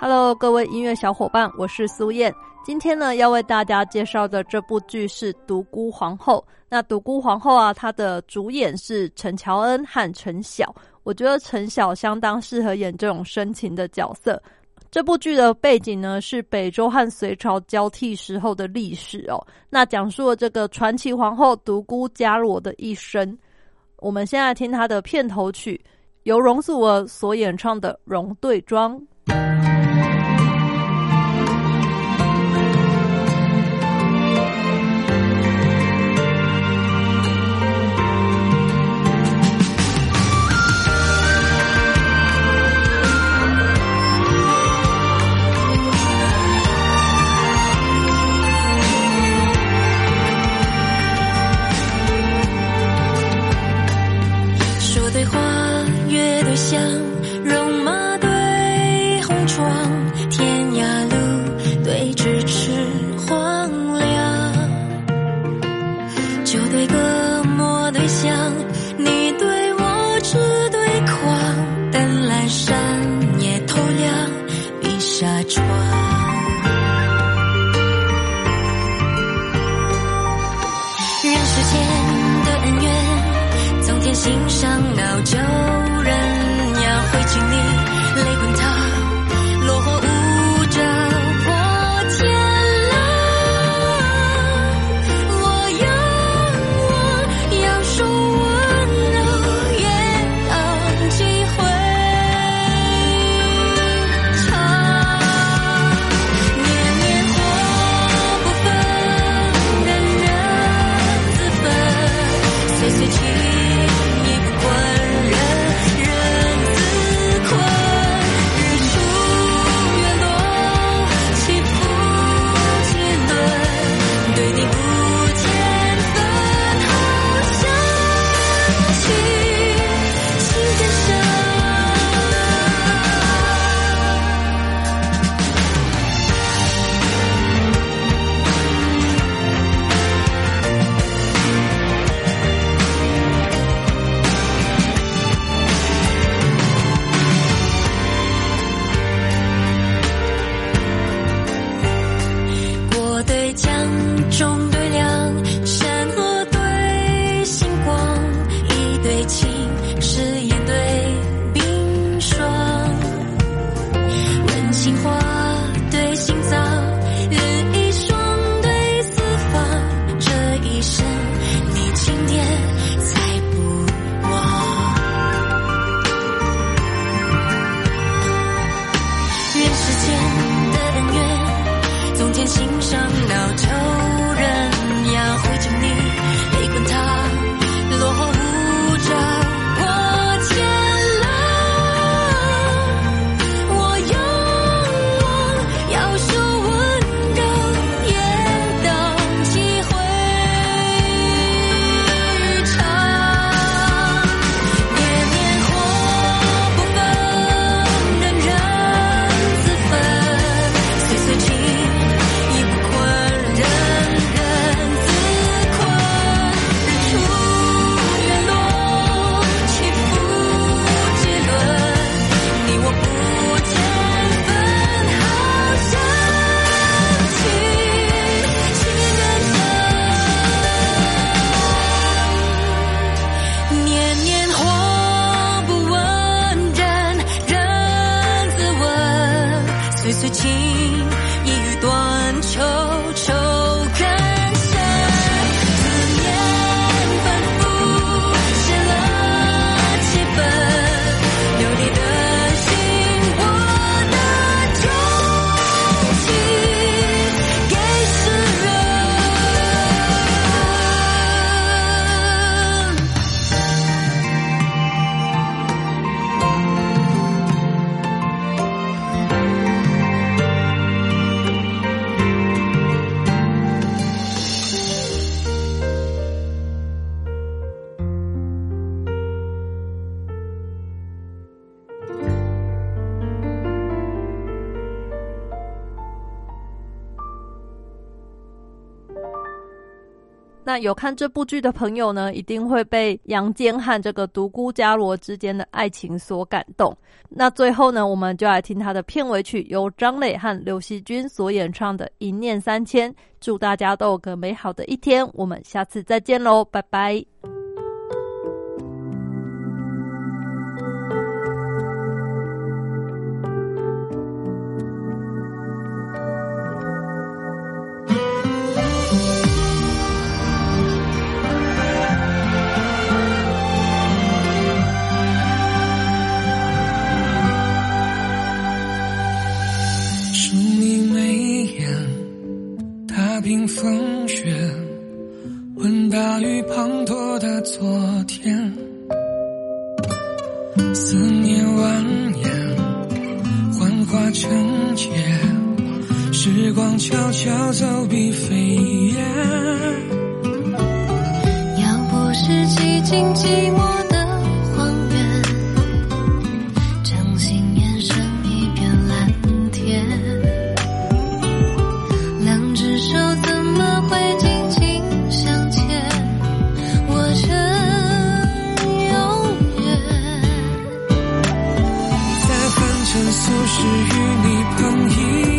Hello，各位音乐小伙伴，我是苏燕。今天呢，要为大家介绍的这部剧是《独孤皇后》。那《独孤皇后》啊，它的主演是陈乔恩和陈晓。我觉得陈晓相当适合演这种深情的角色。这部剧的背景呢，是北周和隋朝交替时候的历史哦。那讲述了这个传奇皇后独孤伽罗的一生。我们现在听她的片头曲，由容祖儿所演唱的《容对庄》。心上老旧人呀，会经历泪滚烫。那有看这部剧的朋友呢，一定会被杨坚和这个独孤伽罗之间的爱情所感动。那最后呢，我们就来听他的片尾曲，由张磊和刘惜君所演唱的《一念三千》。祝大家都有个美好的一天，我们下次再见喽，拜拜。听风雪问大雨滂沱的昨天。思念蜿蜒幻化成街时光悄悄走笔飞烟要不是寂静寂寞愿俗世与你碰一。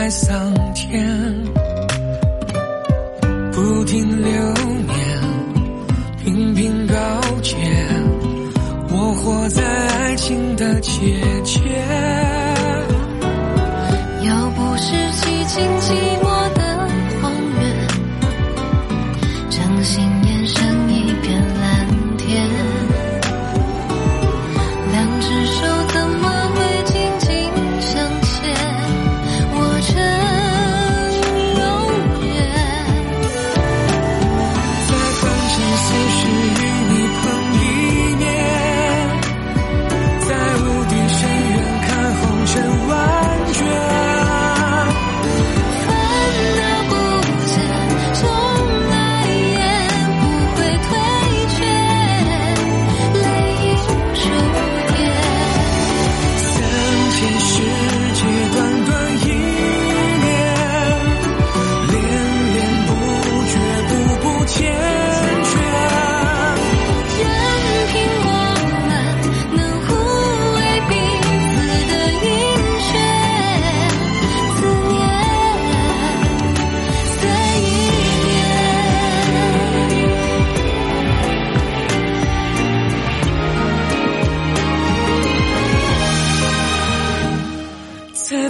爱桑田不停流年频频告诫我活在爱情的结界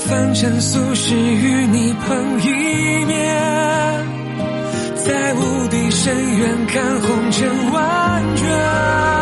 凡尘俗世与你碰一面，在无底深渊看红尘万卷。